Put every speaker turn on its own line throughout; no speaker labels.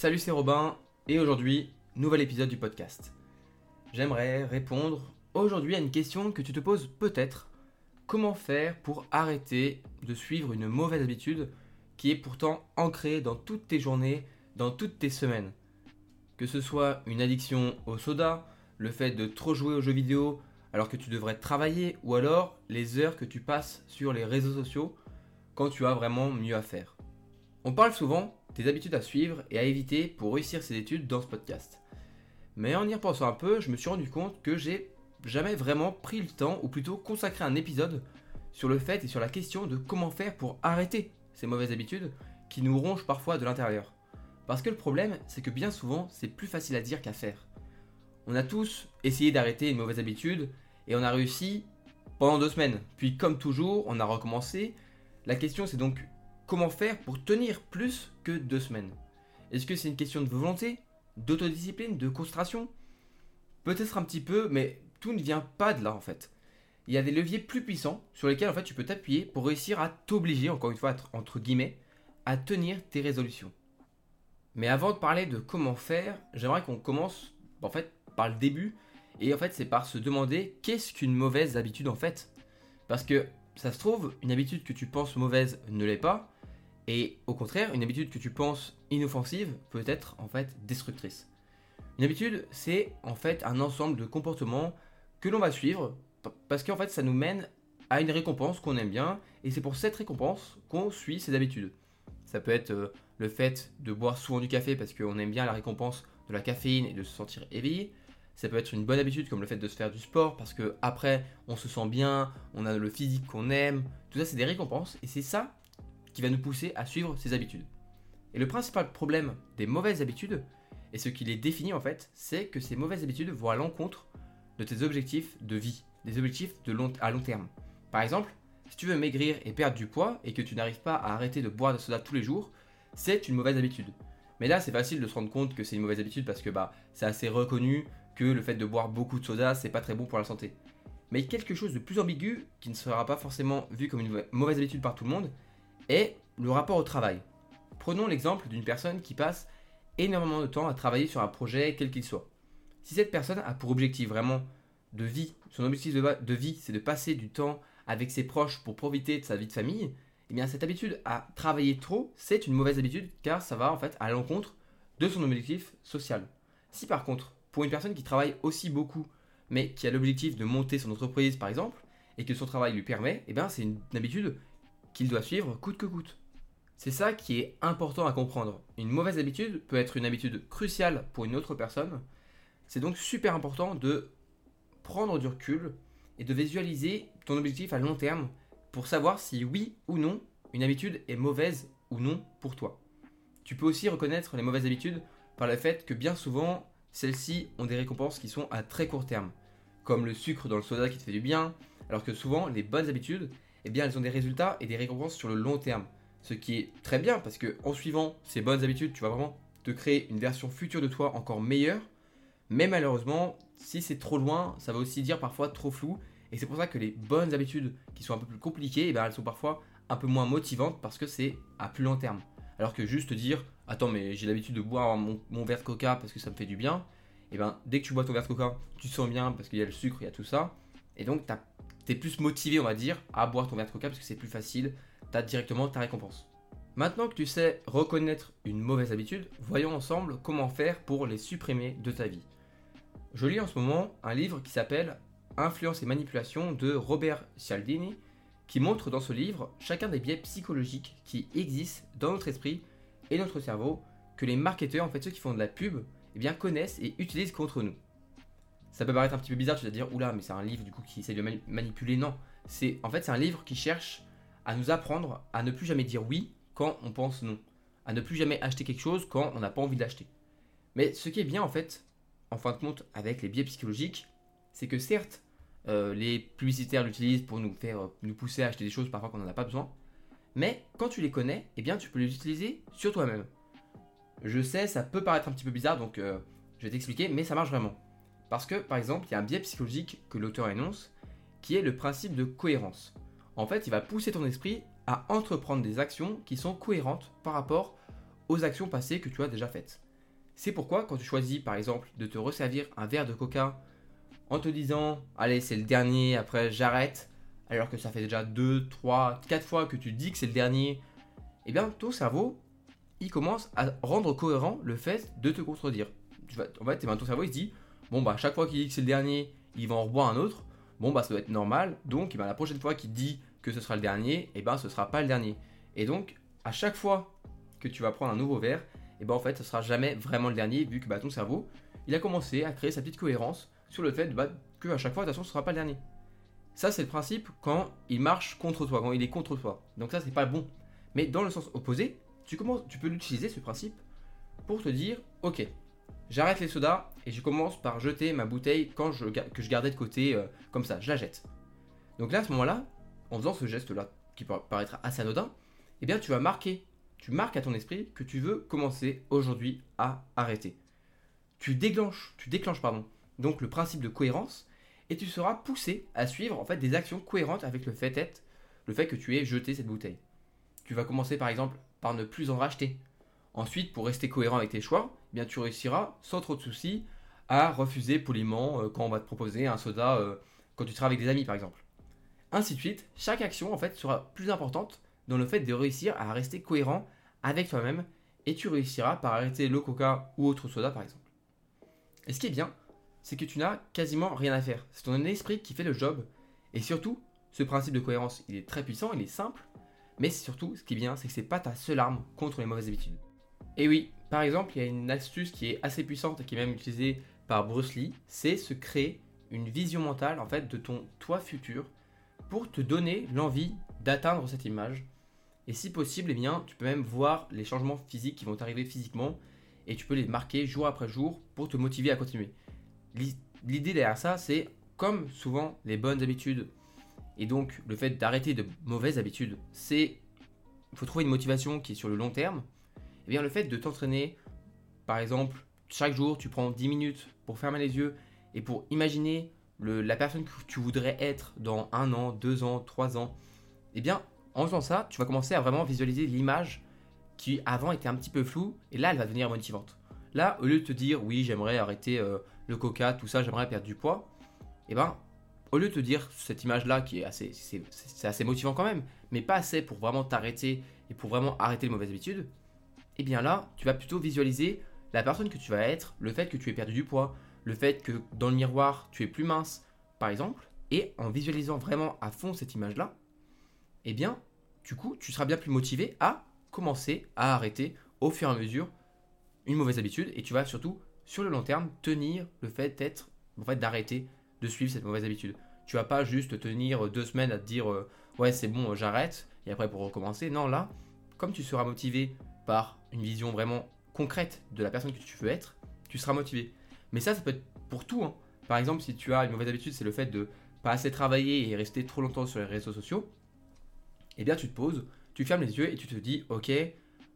Salut, c'est Robin, et aujourd'hui, nouvel épisode du podcast. J'aimerais répondre aujourd'hui à une question que tu te poses peut-être. Comment faire pour arrêter de suivre une mauvaise habitude qui est pourtant ancrée dans toutes tes journées, dans toutes tes semaines? Que ce soit une addiction au soda, le fait de trop jouer aux jeux vidéo alors que tu devrais travailler, ou alors les heures que tu passes sur les réseaux sociaux quand tu as vraiment mieux à faire. On parle souvent des habitudes à suivre et à éviter pour réussir ses études dans ce podcast. Mais en y repensant un peu, je me suis rendu compte que j'ai jamais vraiment pris le temps, ou plutôt consacré un épisode sur le fait et sur la question de comment faire pour arrêter ces mauvaises habitudes qui nous rongent parfois de l'intérieur. Parce que le problème, c'est que bien souvent, c'est plus facile à dire qu'à faire. On a tous essayé d'arrêter une mauvaise habitude et on a réussi pendant deux semaines. Puis comme toujours, on a recommencé. La question c'est donc comment faire pour tenir plus que deux semaines. Est-ce que c'est une question de volonté, d'autodiscipline, de concentration? Peut-être un petit peu, mais tout ne vient pas de là en fait. Il y a des leviers plus puissants sur lesquels en fait tu peux t'appuyer pour réussir à t'obliger, encore une fois entre guillemets, à tenir tes résolutions. Mais avant de parler de comment faire, j'aimerais qu'on commence en fait par le début. Et en fait c'est par se demander qu'est-ce qu'une mauvaise habitude en fait? Parce que ça se trouve, une habitude que tu penses mauvaise ne l'est pas, et au contraire, une habitude que tu penses inoffensive peut être en fait destructrice. Une habitude, c'est en fait un ensemble de comportements que l'on va suivre parce qu'en fait ça nous mène à une récompense qu'on aime bien et c'est pour cette récompense qu'on suit ces habitudes. Ça peut être euh, le fait de boire souvent du café parce qu'on aime bien la récompense de la caféine et de se sentir éveillé. Ça peut être une bonne habitude comme le fait de se faire du sport parce que après on se sent bien, on a le physique qu'on aime. Tout ça c'est des récompenses et c'est ça va nous pousser à suivre ces habitudes. Et le principal problème des mauvaises habitudes, et ce qui les définit en fait, c'est que ces mauvaises habitudes vont à l'encontre de tes objectifs de vie, des objectifs de long, à long terme. Par exemple, si tu veux maigrir et perdre du poids et que tu n'arrives pas à arrêter de boire de soda tous les jours, c'est une mauvaise habitude. Mais là, c'est facile de se rendre compte que c'est une mauvaise habitude parce que bah, c'est assez reconnu que le fait de boire beaucoup de soda, c'est pas très bon pour la santé. Mais quelque chose de plus ambigu, qui ne sera pas forcément vu comme une mauvaise habitude par tout le monde, est le rapport au travail. Prenons l'exemple d'une personne qui passe énormément de temps à travailler sur un projet quel qu'il soit. Si cette personne a pour objectif vraiment de vie, son objectif de, vie c'est de passer du temps avec ses proches pour profiter de sa vie de famille, eh bien cette habitude à travailler trop, c'est une mauvaise habitude car ça va en fait à l'encontre de son objectif social. Si par contre, pour une personne qui travaille aussi beaucoup, mais qui a l'objectif de monter son entreprise par exemple, et que son travail lui permet, eh bien c'est une habitude qu'il doit suivre coûte que coûte. C'est ça qui est important à comprendre. Une mauvaise habitude peut être une habitude cruciale pour une autre personne. C'est donc super important de prendre du recul et de visualiser ton objectif à long terme pour savoir si oui ou non une habitude est mauvaise ou non pour toi. Tu peux aussi reconnaître les mauvaises habitudes par le fait que bien souvent, celles-ci ont des récompenses qui sont à très court terme, comme le sucre dans le soda qui te fait du bien, alors que souvent les bonnes habitudes, eh bien elles ont des résultats et des récompenses sur le long terme. Ce qui est très bien parce que en suivant ces bonnes habitudes, tu vas vraiment te créer une version future de toi encore meilleure. Mais malheureusement, si c'est trop loin, ça va aussi dire parfois trop flou. Et c'est pour ça que les bonnes habitudes qui sont un peu plus compliquées, eh bien, elles sont parfois un peu moins motivantes parce que c'est à plus long terme. Alors que juste dire, attends, mais j'ai l'habitude de boire mon, verre de coca parce que ça me fait du bien. Et eh bien, dès que tu bois ton verre de coca, tu te sens bien parce qu'il y a le sucre, il y a tout ça. Et donc, tu plus motivé, on va dire, à boire ton verre de coca parce que c'est plus facile, tu as directement ta récompense. Maintenant que tu sais reconnaître une mauvaise habitude, voyons ensemble comment faire pour les supprimer de ta vie. Je lis en ce moment un livre qui s'appelle Influence et manipulation de Robert Cialdini, qui montre dans ce livre chacun des biais psychologiques qui existent dans notre esprit et notre cerveau, que les marketeurs, en fait ceux qui font de la pub, eh bien, connaissent et utilisent contre nous. Ça peut paraître un petit peu bizarre, tu vas dire, oula, mais c'est un livre du coup qui essaie de manipuler. Non, c'est en fait c'est un livre qui cherche à nous apprendre à ne plus jamais dire oui quand on pense non, à ne plus jamais acheter quelque chose quand on n'a pas envie d'acheter. Mais ce qui est bien en fait, en fin de compte, avec les biais psychologiques, c'est que certes, euh, les publicitaires l'utilisent pour nous faire euh, nous pousser à acheter des choses parfois qu'on n'en a pas besoin, mais quand tu les connais, eh bien tu peux les utiliser sur toi-même. Je sais, ça peut paraître un petit peu bizarre, donc euh, je vais t'expliquer, mais ça marche vraiment. Parce que, par exemple, il y a un biais psychologique que l'auteur énonce, qui est le principe de cohérence. En fait, il va pousser ton esprit à entreprendre des actions qui sont cohérentes par rapport aux actions passées que tu as déjà faites. C'est pourquoi quand tu choisis par exemple de te resservir un verre de coca en te disant allez c'est le dernier, après j'arrête, alors que ça fait déjà 2, 3, 4 fois que tu dis que c'est le dernier, eh bien ton cerveau il commence à rendre cohérent le fait de te contredire. en fait, ton cerveau il se dit bon bah chaque fois qu'il dit que c'est le dernier, il va en reboire un autre. Bon bah ça doit être normal. Donc ben, la prochaine fois qu'il dit que ce sera le dernier, eh ben ce sera pas le dernier. Et donc à chaque fois que tu vas prendre un nouveau verre, eh ben en fait ce sera jamais vraiment le dernier vu que bah, ton cerveau il a commencé à créer sa petite cohérence sur le fait bah, que à chaque fois de toute façon ce sera pas le dernier. Ça c'est le principe quand il marche contre toi, quand il est contre toi. Donc ça c'est pas bon. Mais dans le sens opposé, tu peux l'utiliser ce principe pour te dire ok, j'arrête les sodas et je commence par jeter ma bouteille que je gardais de côté euh, comme ça, je la jette. Donc là à ce moment-là, en faisant ce geste-là qui peut paraître assez anodin, eh bien tu vas marquer, tu marques à ton esprit que tu veux commencer aujourd'hui à arrêter. Tu déclenches, tu déclenches pardon, donc le principe de cohérence et tu seras poussé à suivre en fait des actions cohérentes avec le fait être, le fait que tu aies jeté cette bouteille. Tu vas commencer par exemple par ne plus en racheter. Ensuite, pour rester cohérent avec tes choix, eh tu réussiras sans trop de soucis à refuser poliment euh, quand on va te proposer un soda euh, quand tu seras avec des amis par exemple. Ainsi de suite, chaque action en fait sera plus importante dans le fait de réussir à rester cohérent avec toi-même et tu réussiras par arrêter le coca ou autre soda par exemple. Et ce qui est bien, c'est que tu n'as quasiment rien à faire. C'est ton esprit qui fait le job. Et surtout, ce principe de cohérence, il est très puissant, il est simple, mais surtout, ce qui est bien, c'est que c'est pas ta seule arme contre les mauvaises habitudes. Et oui, par exemple, il y a une astuce qui est assez puissante et qui est même utilisée par Bruce Lee, c'est se créer une vision mentale en fait de ton toi futur pour te donner l'envie d'atteindre cette image. Et si possible, eh bien, tu peux même voir les changements physiques qui vont arriver physiquement et tu peux les marquer jour après jour pour te motiver à continuer. L'idée derrière ça, c'est comme souvent les bonnes habitudes et donc le fait d'arrêter de mauvaises habitudes, c'est il faut trouver une motivation qui est sur le long terme. Eh bien le fait de t'entraîner, par exemple, chaque jour, tu prends 10 minutes pour fermer les yeux et pour imaginer la personne que tu voudrais être dans un an, deux ans, trois ans, eh bien, en faisant ça, tu vas commencer à vraiment visualiser l'image qui avant était un petit peu floue, et là, elle va devenir motivante. Là, au lieu de te dire, oui, j'aimerais arrêter euh, le coca, tout ça, j'aimerais perdre du poids, eh ben, au lieu de te dire cette image-là qui est assez, assez motivant quand même, mais pas assez pour vraiment t'arrêter et pour vraiment arrêter les mauvaises habitudes, eh bien là, tu vas plutôt visualiser la personne que tu vas être, le fait que tu aies perdu du poids, le fait que dans le miroir, tu es plus mince, par exemple, et en visualisant vraiment à fond cette image-là, eh bien, du coup, tu seras bien plus motivé à commencer à arrêter au fur et à mesure une mauvaise habitude et tu vas surtout, sur le long terme, tenir le fait d'être, en fait, d'arrêter de suivre cette mauvaise habitude. Tu vas pas juste tenir deux semaines à te dire euh, ouais c'est bon j'arrête et après pour recommencer. Non là, comme tu seras motivé par une vision vraiment concrète de la personne que tu veux être, tu seras motivé. Mais ça, ça peut être pour tout. Hein. Par exemple, si tu as une mauvaise habitude, c'est le fait de pas assez travailler et rester trop longtemps sur les réseaux sociaux, eh bien tu te poses, tu fermes les yeux et tu te dis, ok,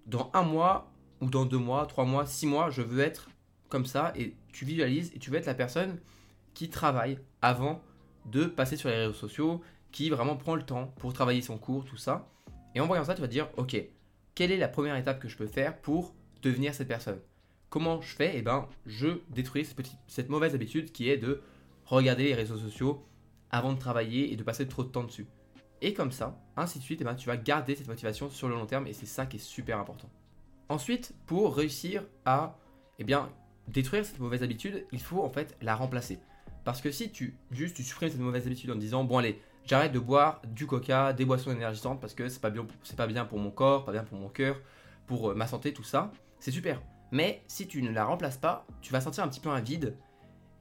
dans un mois ou dans deux mois, trois mois, six mois, je veux être comme ça et tu visualises et tu veux être la personne qui travaille avant de passer sur les réseaux sociaux, qui vraiment prend le temps pour travailler son cours, tout ça. Et en voyant ça, tu vas dire, ok, quelle est la première étape que je peux faire pour devenir cette personne? Comment je fais? Eh ben, je détruis cette, mauvaise habitude qui est de regarder les réseaux sociaux avant de travailler et de passer trop de temps dessus. Et comme ça, ainsi de suite, eh ben, tu vas garder cette motivation sur le long terme et c'est ça qui est super important. Ensuite, pour réussir à eh bien, détruire cette mauvaise habitude, il faut en fait la remplacer. Parce que si tu juste tu supprimes cette mauvaise habitude en disant bon allez, j'arrête de boire du coca, des boissons énergisantes parce que c'est pas bien c'est pas bien pour mon corps, pas bien pour mon cœur, pour euh, ma santé, tout ça, c'est super. Mais si tu ne la remplaces pas, tu vas sentir un petit peu un vide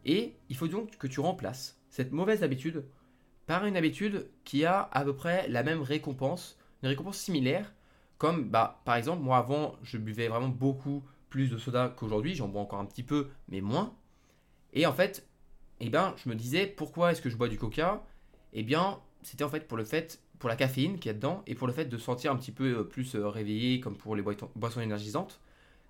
et il faut donc que tu remplaces cette mauvaise habitude par une habitude qui a à peu près la même récompense, une récompense similaire comme bah par exemple moi avant je buvais vraiment beaucoup plus de soda qu'aujourd'hui, j'en bois encore un petit peu mais moins. Et en fait, eh ben, je me disais pourquoi est-ce que je bois du coca? Eh bien, c'était en fait pour le fait, pour la caféine qui est dedans et pour le fait de sentir un petit peu euh, plus euh, réveillé comme pour les boissons énergisantes.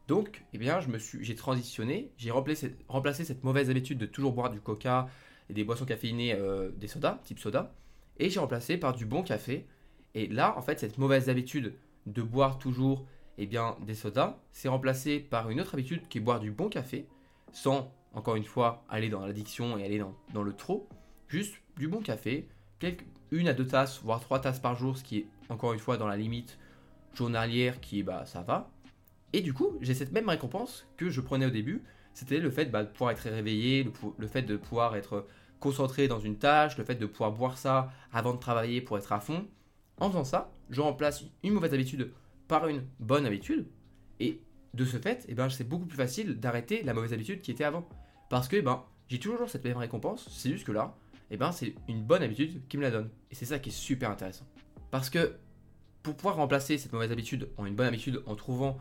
Donc, eh bien, je me suis, j'ai transitionné, j'ai remplacé, remplacé, cette mauvaise habitude de toujours boire du coca et des boissons caféinées, euh, des sodas, type soda, et j'ai remplacé par du bon café. Et là, en fait, cette mauvaise habitude de boire toujours eh bien, des sodas, c'est remplacé par une autre habitude qui est boire du bon café, sans, encore une fois, aller dans l'addiction et aller dans, dans, le trop. Juste du bon café, une à deux tasses, voire trois tasses par jour, ce qui est, encore une fois, dans la limite journalière qui bah, ça va. Et du coup, j'ai cette même récompense que je prenais au début, c'était le fait bah, de pouvoir être réveillé, le, fait de pouvoir être concentré dans une tâche, le fait de pouvoir boire ça avant de travailler pour être à fond. En faisant ça, je remplace une mauvaise habitude par une bonne habitude. Et de ce fait, eh ben, c'est beaucoup plus facile d'arrêter la mauvaise habitude qui était avant. Parce que ben, j'ai toujours cette même récompense, c'est juste que là, eh ben, c'est une bonne habitude qui me la donne. Et c'est ça qui est super intéressant. Parce que pour pouvoir remplacer cette mauvaise habitude en une bonne habitude en trouvant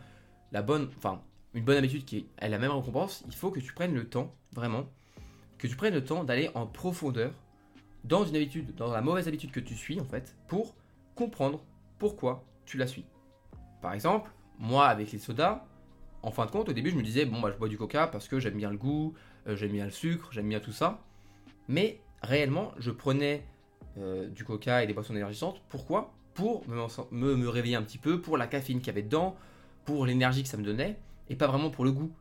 la bonne, enfin, une bonne habitude qui a la même récompense, il faut que tu prennes le temps, vraiment, que tu prennes le temps d'aller en profondeur dans une habitude, dans la mauvaise habitude que tu suis en fait, pour comprendre pourquoi tu la suis. Par exemple, moi avec les sodas, en fin de compte, au début je me disais, bon bah je bois du coca parce que j'aime bien le goût, euh, j'aime bien le sucre, j'aime bien tout ça. Mais réellement, je prenais euh, du coca et des boissons énergisantes. Pourquoi? Pour me, me, réveiller un petit peu, pour la caféine qu'il y avait dedans, pour l'énergie que ça me donnait, et pas vraiment pour le goût.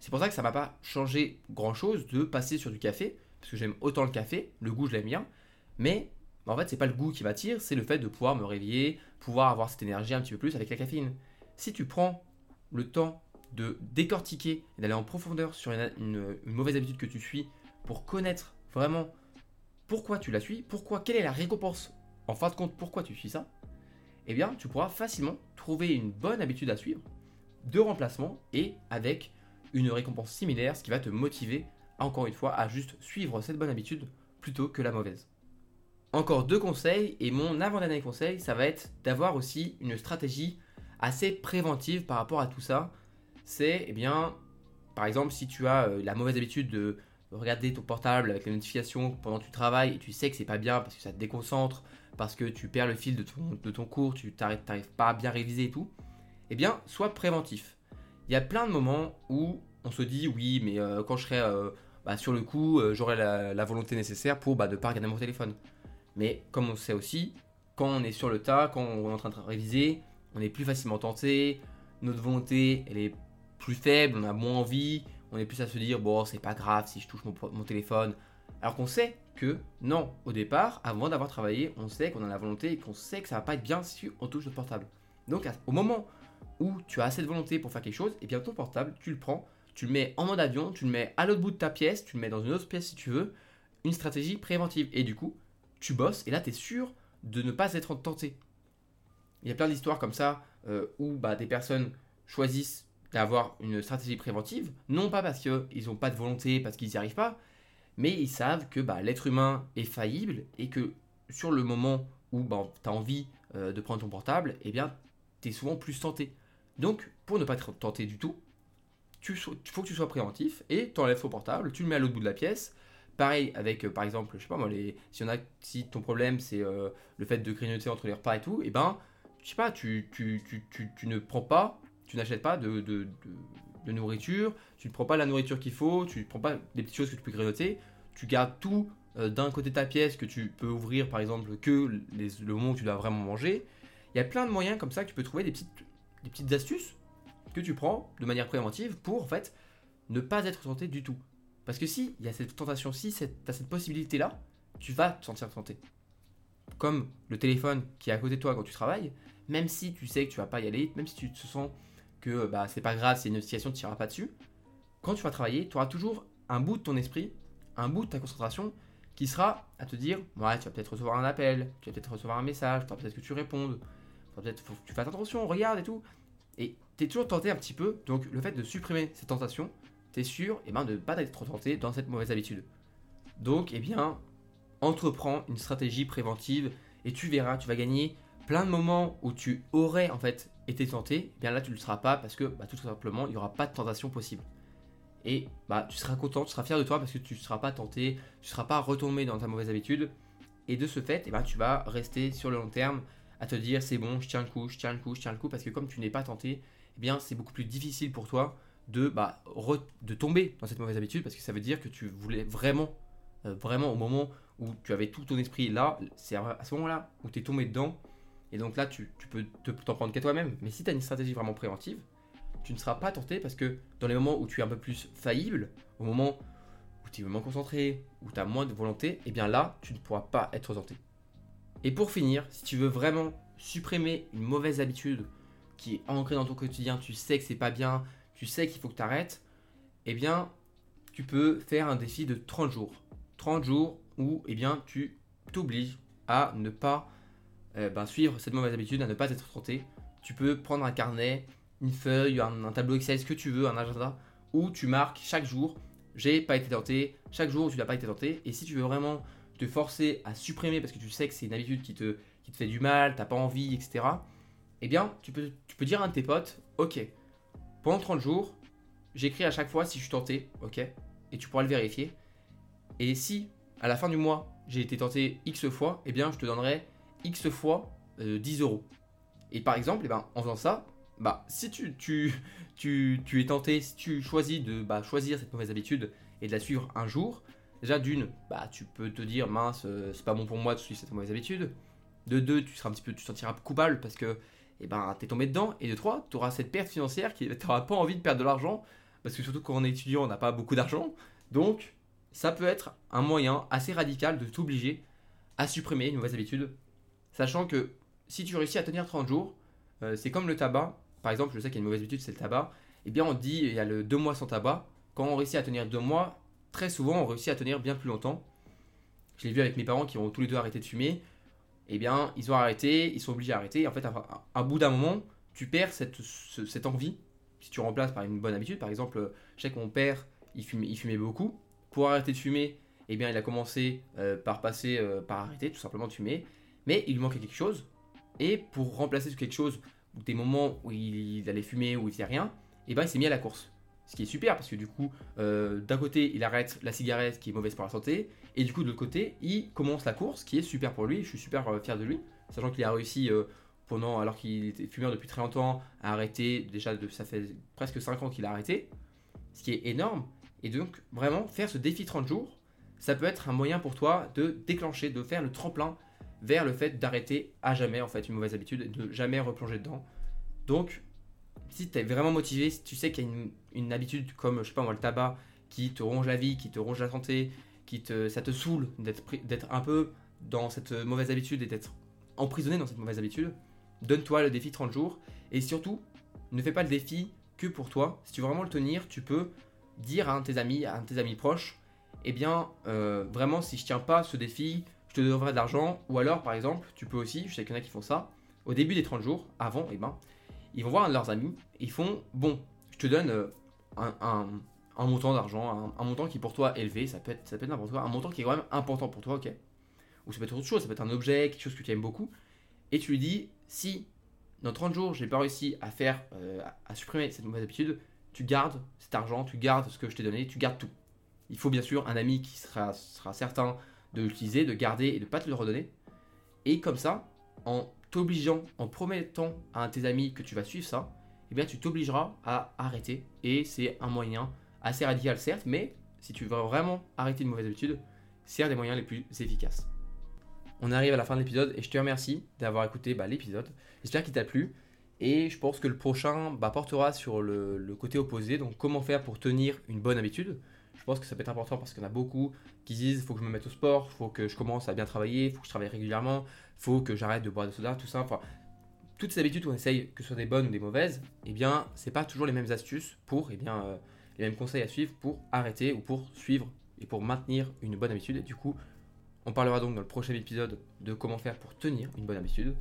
C'est pour ça que ça m'a pas changé grand chose de passer sur du café, parce que j'aime autant le café, le goût je l'aime bien, mais en fait c'est pas le goût qui m'attire, c'est le fait de pouvoir me réveiller, pouvoir avoir cette énergie un petit peu plus avec la caféine. Si tu prends le temps de décortiquer et d'aller en profondeur sur une, mauvaise habitude que tu suis pour connaître vraiment pourquoi tu la suis, pourquoi, quelle est la récompense, en fin de compte, pourquoi tu suis ça, eh bien, tu pourras facilement trouver une bonne habitude à suivre, de remplacement et avec une récompense similaire, ce qui va te motiver, encore une fois, à juste suivre cette bonne habitude plutôt que la mauvaise. Encore deux conseils, et mon avant-dernier conseil, ça va être d'avoir aussi une stratégie assez préventive par rapport à tout ça. C'est, eh bien, par exemple, si tu as euh, la mauvaise habitude de regarder ton portable avec les notifications pendant que tu travailles et tu sais que c'est pas bien parce que ça te déconcentre, parce que tu perds le fil de ton, cours, tu n'arrives pas à bien réviser et tout, eh bien, sois préventif. Il y a plein de moments où on se dit oui, mais euh, quand je serai euh, bah, sur le coup, euh, j'aurai la, volonté nécessaire pour bah, ne pas regarder mon téléphone. Mais comme on sait aussi, quand on est sur le tas, quand on est en train de réviser, on est plus facilement tenté, notre volonté elle est plus faible, on a moins envie, on est plus à se dire bon c'est pas grave si je touche mon, téléphone. Alors qu'on sait que non, au départ, avant d'avoir travaillé, on sait qu'on a la volonté et qu'on sait que ça va pas être bien si on touche notre portable. Donc au moment où tu as assez de volonté pour faire quelque chose, et eh bien ton portable, tu le prends, tu le mets en mode avion, tu le mets à l'autre bout de ta pièce, tu le mets dans une autre pièce si tu veux, une stratégie préventive. Et du coup, tu bosses et là tu es sûr de ne pas être tenté. Il y a plein d'histoires comme ça euh, où bah, des personnes choisissent d'avoir une stratégie préventive, non pas parce qu'ils n'ont pas de volonté, parce qu'ils n'y arrivent pas, mais ils savent que bah, l'être humain est faillible et que sur le moment où bah, tu as envie euh, de prendre ton portable, eh bien, tu es souvent plus tenté. Donc, pour ne pas être tenté du tout, il faut que tu sois préventif et tu enlèves ton portable, tu le mets à l'autre bout de la pièce. Pareil avec, euh, par exemple, je sais pas moi, si, on a, si ton problème c'est euh, le fait de grignoter entre les repas et tout, eh ben, je sais pas, tu, tu, tu ne prends pas tu n'achètes pas de, de, nourriture, tu ne prends pas la nourriture qu'il faut, tu ne prends pas des petites choses que tu peux grignoter, tu gardes tout euh, d'un côté de ta pièce que tu peux ouvrir par exemple que le moment où tu dois vraiment manger. Il y a plein de moyens comme ça que tu peux trouver des petites, des petites astuces que tu prends de manière préventive pour en fait ne pas être tenté du tout. Parce que si il y a cette tentation, si tu as cette possibilité là, tu vas te sentir tenté. Comme le téléphone qui est à côté de toi quand tu travailles, même si tu sais que tu vas pas y aller, même si tu te sens que bah, c'est pas grave, c'est une notification, tu n'iras pas dessus. Quand tu vas travailler, tu auras toujours un bout de ton esprit, un bout de ta concentration qui sera à te dire Ouais, tu vas peut-être recevoir un appel, tu vas peut-être recevoir un message, tu peut-être que tu répondes, peut-être que tu fasses attention, regarde et tout. Et tu es toujours tenté un petit peu, donc le fait de supprimer cette tentation, tu es sûr et eh ben, de ne pas être trop tenté dans cette mauvaise habitude. Donc, eh bien, entreprends une stratégie préventive et tu verras, tu vas gagner plein de moments où tu aurais en fait été tenté, eh bien là tu ne le seras pas parce que bah, tout simplement il n'y aura pas de tentation possible. Et bah tu seras content, tu seras fier de toi parce que tu ne seras pas tenté, tu ne seras pas retombé dans ta mauvaise habitude. Et de ce fait, eh ben, tu vas rester sur le long terme à te dire c'est bon, je tiens le coup, je tiens le coup, je tiens le coup parce que comme tu n'es pas tenté, eh bien c'est beaucoup plus difficile pour toi de, bah, de tomber dans cette mauvaise habitude parce que ça veut dire que tu voulais vraiment, euh, vraiment au moment où tu avais tout ton esprit là, c'est à ce moment-là où tu es tombé dedans Et donc là, tu, peux t'en prendre qu'à toi-même. Mais si tu as une stratégie vraiment préventive, tu ne seras pas tenté parce que dans les moments où tu es un peu plus faillible, au moment où tu es vraiment concentré, où tu as moins de volonté, eh bien là, tu ne pourras pas être tenté. Et pour finir, si tu veux vraiment supprimer une mauvaise habitude qui est ancrée dans ton quotidien, tu sais que c'est pas bien, tu sais qu'il faut que tu arrêtes, eh bien, tu peux faire un défi de 30 jours. 30 jours où eh bien, tu t'obliges à ne pas euh, ben, suivre cette mauvaise habitude, à ne pas être tenté. Tu peux prendre un carnet, une feuille, un, tableau Excel, ce que tu veux, un agenda, où tu marques chaque jour, j'ai pas été tenté, chaque jour tu n'as pas été tenté. Et si tu veux vraiment te forcer à supprimer parce que tu sais que c'est une habitude qui te, qui te fait du mal, t'as pas envie, etc. Eh bien, tu peux, tu peux dire à un de tes potes, ok, pendant 30 jours, j'écris à chaque fois si je suis tenté, ok, et tu pourras le vérifier. Et si à la fin du mois j'ai été tenté X fois, eh bien je te donnerai X fois 10 euh, euros. Et par exemple, eh ben, en faisant ça, bah, si tu, tu, tu, tu es tenté, si tu choisis de bah, choisir cette mauvaise habitude et de la suivre un jour, déjà d'une, bah, tu peux te dire mince, euh, c'est pas bon pour moi de suivre cette mauvaise habitude. De deux, tu seras un petit peu, tu te sentiras coupable parce que eh ben, tu es tombé dedans. Et de trois, tu auras cette perte financière qui tu n'auras pas envie de perdre de l'argent parce que surtout quand on est étudiant, on n'a pas beaucoup d'argent. Donc, ça peut être un moyen assez radical de t'obliger à supprimer une mauvaise habitude. Sachant que si tu réussis à tenir 30 jours, euh, c'est comme le tabac. Par exemple, je sais qu'il y a une mauvaise habitude, c'est le tabac. Eh bien, on dit il y a le 2 mois sans tabac. Quand on réussit à tenir 2 mois, très souvent, on réussit à tenir bien plus longtemps. Je l'ai vu avec mes parents qui ont tous les deux arrêté de fumer. Eh bien, ils ont arrêté, ils sont obligés d'arrêter. En fait, à, un bout d'un moment, tu perds cette, envie. Si tu remplaces par une bonne habitude, par exemple, je sais que mon père, il fumait, il fumait beaucoup. Pour arrêter de fumer, eh bien, il a commencé euh, par passer, euh, par arrêter tout simplement de fumer. Mais il lui manquait quelque chose. Et pour remplacer ce quelque chose, des moments où il, allait fumer, où il faisait rien, eh ben, il s'est mis à la course. Ce qui est super parce que du coup, euh, d'un côté, il arrête la cigarette qui est mauvaise pour la santé, et du coup, de l'autre côté, il commence la course qui est super pour lui. Je suis super fier de lui, sachant qu'il a réussi pendant, alors qu'il était fumeur depuis très longtemps, à arrêter. Déjà, de, ça fait presque 5 ans qu'il a arrêté, ce qui est énorme. Et donc, vraiment, faire ce défi 30 jours, ça peut être un moyen pour toi de déclencher, de faire le tremplin vers le fait d'arrêter à jamais en fait une mauvaise habitude et de jamais replonger dedans. Donc, si tu es vraiment motivé, si tu sais qu'il y a une, habitude comme, je sais pas moi, le tabac qui te ronge la vie, qui te ronge la santé, qui te, ça te saoule d'être un peu dans cette mauvaise habitude et d'être emprisonné dans cette mauvaise habitude, donne-toi le défi 30 jours et surtout, ne fais pas le défi que pour toi. Si tu veux vraiment le tenir, tu peux dire à un de tes amis, à un de tes amis proches, eh bien, euh, vraiment, si je tiens pas ce défi, je te devrais de l'argent. Ou alors, par exemple, tu peux aussi, je sais qu'il y en a qui font ça, au début des 30 jours, avant, eh ben, ils vont voir leurs amis, ils font, bon, je te donne euh, un, montant d'argent, un, montant qui pour toi élevé, ça peut être, ça peut être n'importe quoi, un montant qui est quand même important pour toi, ok Ou ça peut être autre chose, ça peut être un objet, quelque chose que tu aimes beaucoup, et tu lui dis, si dans 30 jours, j'ai pas réussi à faire, euh, à supprimer cette mauvaise habitude, tu gardes cet argent, tu gardes ce que je t'ai donné, tu gardes tout. Il faut bien sûr un ami qui sera certain de l'utiliser, de garder et de ne pas te le redonner. Et comme ça, en t'obligeant, en promettant à tes amis que tu vas suivre ça, eh bien tu t'obligeras à arrêter. Et c'est un moyen assez radical certes, mais si tu veux vraiment arrêter une mauvaise habitude, c'est un des moyens les plus efficaces. On arrive à la fin de l'épisode et je te remercie d'avoir écouté bah, l'épisode. J'espère qu'il t'a plu. Et je pense que le prochain bah, portera sur le, côté opposé, donc comment faire pour tenir une bonne habitude? Je pense que ça peut être important parce qu'il y en a beaucoup qui disent faut que je me mette au sport, faut que je commence à bien travailler, il faut que je travaille régulièrement, faut que j'arrête de boire de soda, tout ça. Enfin, toutes ces habitudes qu'on essaye, que ce soit des bonnes ou des mauvaises, eh bien, c'est pas toujours les mêmes astuces pour, eh bien, euh, les mêmes conseils à suivre pour arrêter ou pour suivre et pour maintenir une bonne habitude. Et du coup, on parlera donc dans le prochain épisode de comment faire pour tenir une bonne habitude.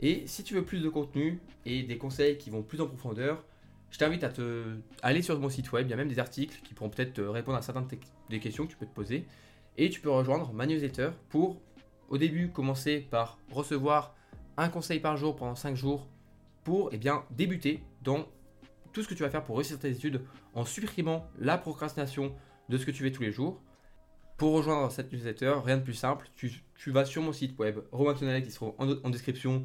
Et si tu veux plus de contenu et des conseils qui vont plus en profondeur, je t'invite à te aller sur mon site web. Il y a même des articles qui pourront peut-être répondre à certaines des questions que tu peux te poser. Et tu peux rejoindre ma newsletter pour, au début, commencer par recevoir un conseil par jour pendant 5 jours pour eh bien, débuter dans tout ce que tu vas faire pour réussir tes études en supprimant la procrastination de ce que tu fais tous les jours. Pour rejoindre cette newsletter, rien de plus simple, tu, vas sur mon site web, Romain qui sera en, en description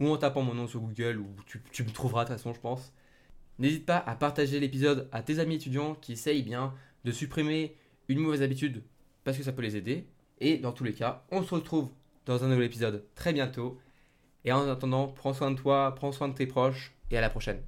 ou en tapant mon nom sur Google, où tu, me trouveras de toute façon, je pense. N'hésite pas à partager l'épisode à tes amis étudiants qui essayent bien de supprimer une mauvaise habitude parce que ça peut les aider. Et dans tous les cas, on se retrouve dans un nouvel épisode très bientôt. Et en attendant, prends soin de toi, prends soin de tes proches et à la prochaine.